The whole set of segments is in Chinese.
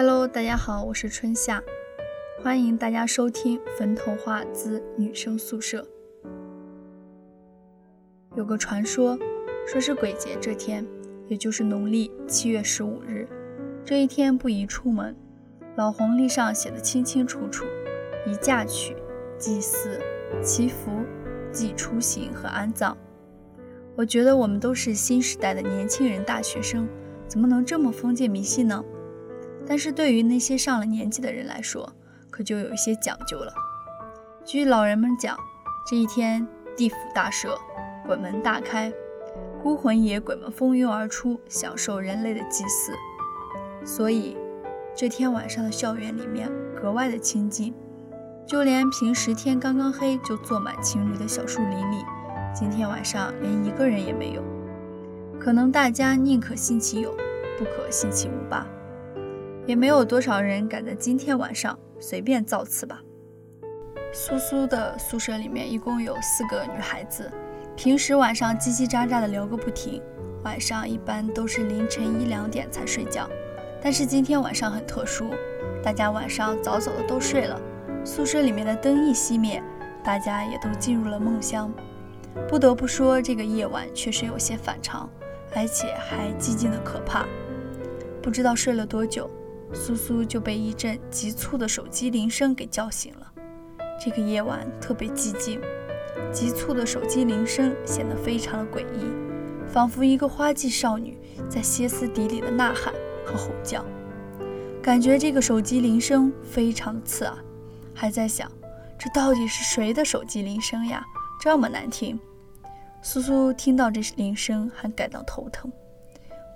Hello，大家好，我是春夏，欢迎大家收听《坟头话之女生宿舍》。有个传说，说是鬼节这天，也就是农历七月十五日，这一天不宜出门。老黄历上写的清清楚楚，宜嫁娶、祭祀、祈福、祭出行和安葬。我觉得我们都是新时代的年轻人，大学生，怎么能这么封建迷信呢？但是对于那些上了年纪的人来说，可就有一些讲究了。据老人们讲，这一天地府大赦，鬼门大开，孤魂野鬼们蜂拥而出，享受人类的祭祀。所以这天晚上的校园里面格外的清静，就连平时天刚刚黑就坐满情侣的小树林里，今天晚上连一个人也没有。可能大家宁可信其有，不可信其无吧。也没有多少人敢在今天晚上随便造次吧。苏苏的宿舍里面一共有四个女孩子，平时晚上叽叽喳喳的聊个不停，晚上一般都是凌晨一两点才睡觉。但是今天晚上很特殊，大家晚上早早的都睡了，宿舍里面的灯一熄灭，大家也都进入了梦乡。不得不说，这个夜晚确实有些反常，而且还寂静的可怕。不知道睡了多久。苏苏就被一阵急促的手机铃声给叫醒了。这个夜晚特别寂静，急促的手机铃声显得非常的诡异，仿佛一个花季少女在歇斯底里的呐喊和吼叫。感觉这个手机铃声非常的刺耳，还在想，这到底是谁的手机铃声呀？这么难听。苏苏听到这铃声还感到头疼。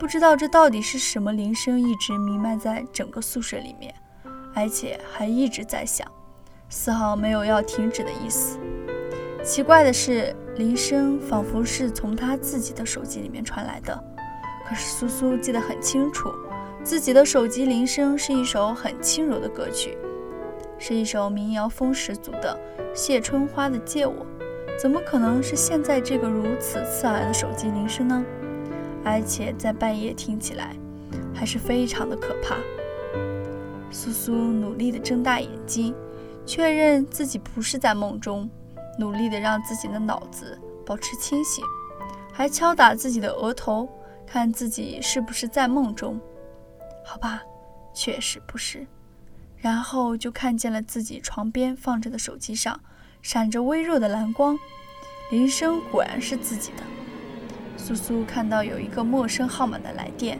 不知道这到底是什么铃声，一直弥漫在整个宿舍里面，而且还一直在响，丝毫没有要停止的意思。奇怪的是，铃声仿佛是从他自己的手机里面传来的。可是苏苏记得很清楚，自己的手机铃声是一首很轻柔的歌曲，是一首民谣风十足的谢春花的《借我》，怎么可能是现在这个如此刺耳的手机铃声呢？而且在半夜听起来还是非常的可怕。苏苏努力地睁大眼睛，确认自己不是在梦中，努力地让自己的脑子保持清醒，还敲打自己的额头，看自己是不是在梦中。好吧，确实不是。然后就看见了自己床边放着的手机上闪着微弱的蓝光，铃声果然是自己的。苏苏看到有一个陌生号码的来电，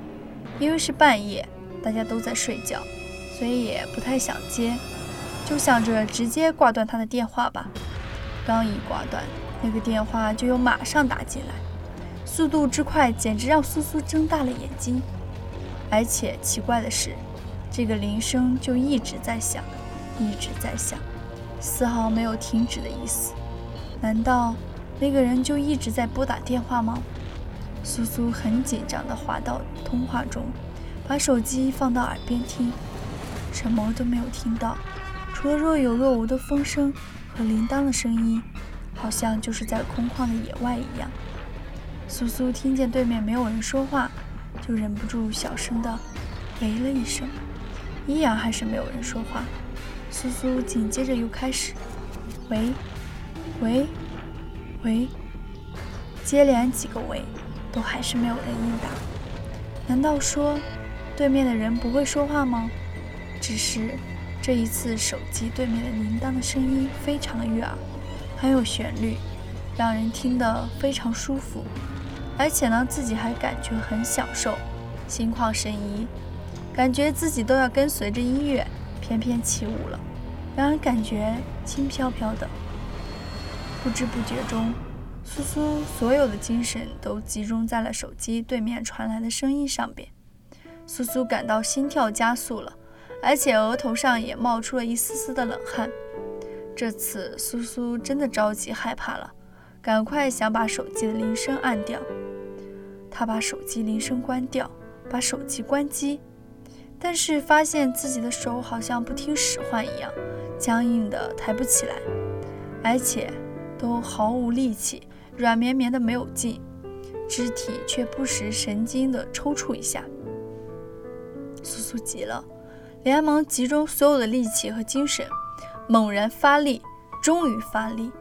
因为是半夜，大家都在睡觉，所以也不太想接，就想着直接挂断他的电话吧。刚一挂断，那个电话就又马上打进来，速度之快，简直让苏苏睁大了眼睛。而且奇怪的是，这个铃声就一直在响，一直在响，丝毫没有停止的意思。难道那个人就一直在拨打电话吗？苏苏很紧张地滑到通话中，把手机放到耳边听，什么都没有听到，除了若有若无的风声和铃铛的声音，好像就是在空旷的野外一样。苏苏听见对面没有人说话，就忍不住小声地喂了一声，依然还是没有人说话。苏苏紧接着又开始喂，喂，喂，接连几个喂。都还是没有人应答，难道说对面的人不会说话吗？只是这一次手机对面的铃铛的声音非常的悦耳，很有旋律，让人听得非常舒服，而且呢自己还感觉很享受，心旷神怡，感觉自己都要跟随着音乐翩翩起舞了，让人感觉轻飘飘的，不知不觉中。苏苏所有的精神都集中在了手机对面传来的声音上边，苏苏感到心跳加速了，而且额头上也冒出了一丝丝的冷汗。这次苏苏真的着急害怕了，赶快想把手机的铃声按掉。他把手机铃声关掉，把手机关机，但是发现自己的手好像不听使唤一样，僵硬的抬不起来，而且都毫无力气。软绵绵的没有劲，肢体却不时神经的抽搐一下。苏苏急了，连忙集中所有的力气和精神，猛然发力，终于发力，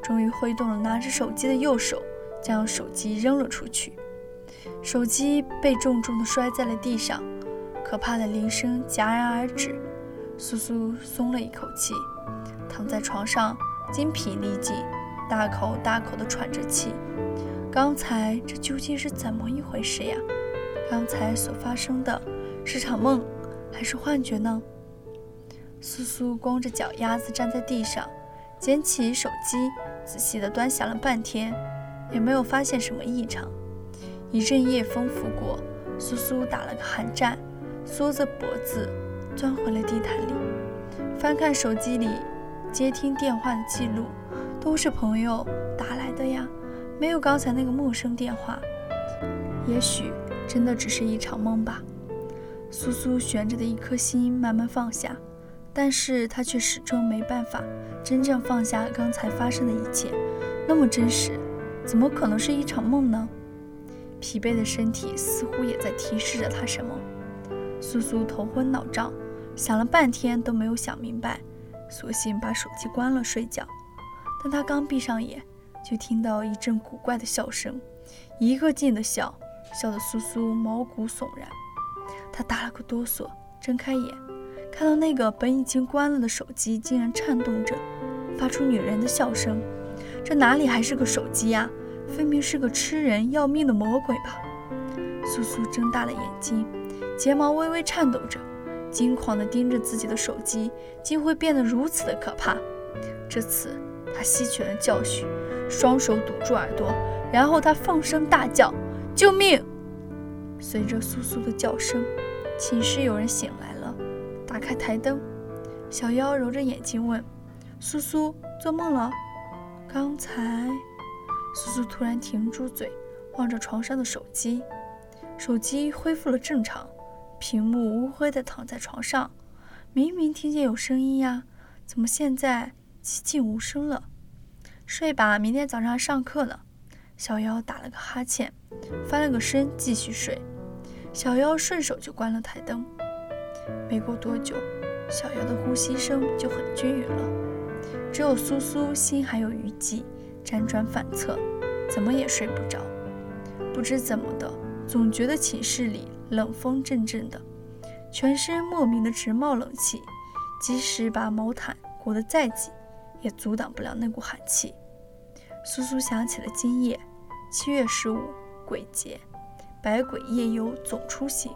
终于挥动了拿着手机的右手，将手机扔了出去。手机被重重的摔在了地上，可怕的铃声戛然而止。苏苏松了一口气，躺在床上，精疲力尽，大口大口地喘着气。刚才这究竟是怎么一回事呀？刚才所发生的是场梦，还是幻觉呢？苏苏光着脚丫子站在地上，捡起手机，仔细地端详了半天，也没有发现什么异常。一阵夜风拂过，苏苏打了个寒战，缩着脖子。钻回了地毯里，翻看手机里接听电话的记录，都是朋友打来的呀，没有刚才那个陌生电话。也许真的只是一场梦吧。苏苏悬着的一颗心慢慢放下，但是他却始终没办法真正放下刚才发生的一切，那么真实，怎么可能是一场梦呢？疲惫的身体似乎也在提示着他什么。苏苏头昏脑胀。想了半天都没有想明白，索性把手机关了睡觉。但他刚闭上眼，就听到一阵古怪的笑声，一个劲的笑，笑得苏苏毛骨悚然。他打了个哆嗦，睁开眼，看到那个本已经关了的手机竟然颤动着，发出女人的笑声。这哪里还是个手机呀？分明是个吃人要命的魔鬼吧！苏苏睁大了眼睛，睫毛微微颤抖着。惊狂地盯着自己的手机，竟会变得如此的可怕。这次他吸取了教训，双手堵住耳朵，然后他放声大叫：“救命！”随着簌簌的叫声，寝室有人醒来了，打开台灯。小妖揉着眼睛问：“苏苏做梦了？”刚才，苏苏突然停住嘴，望着床上的手机，手机恢复了正常。屏幕乌黑的躺在床上，明明听见有声音呀，怎么现在寂静无声了？睡吧，明天早上上课呢。小妖打了个哈欠，翻了个身继续睡。小妖顺手就关了台灯。没过多久，小妖的呼吸声就很均匀了。只有苏苏心还有余悸，辗转反侧，怎么也睡不着。不知怎么的，总觉得寝室里……冷风阵阵的，全身莫名的直冒冷气，即使把毛毯裹得再紧，也阻挡不了那股寒气。苏苏想起了今夜七月十五鬼节，百鬼夜游总出行。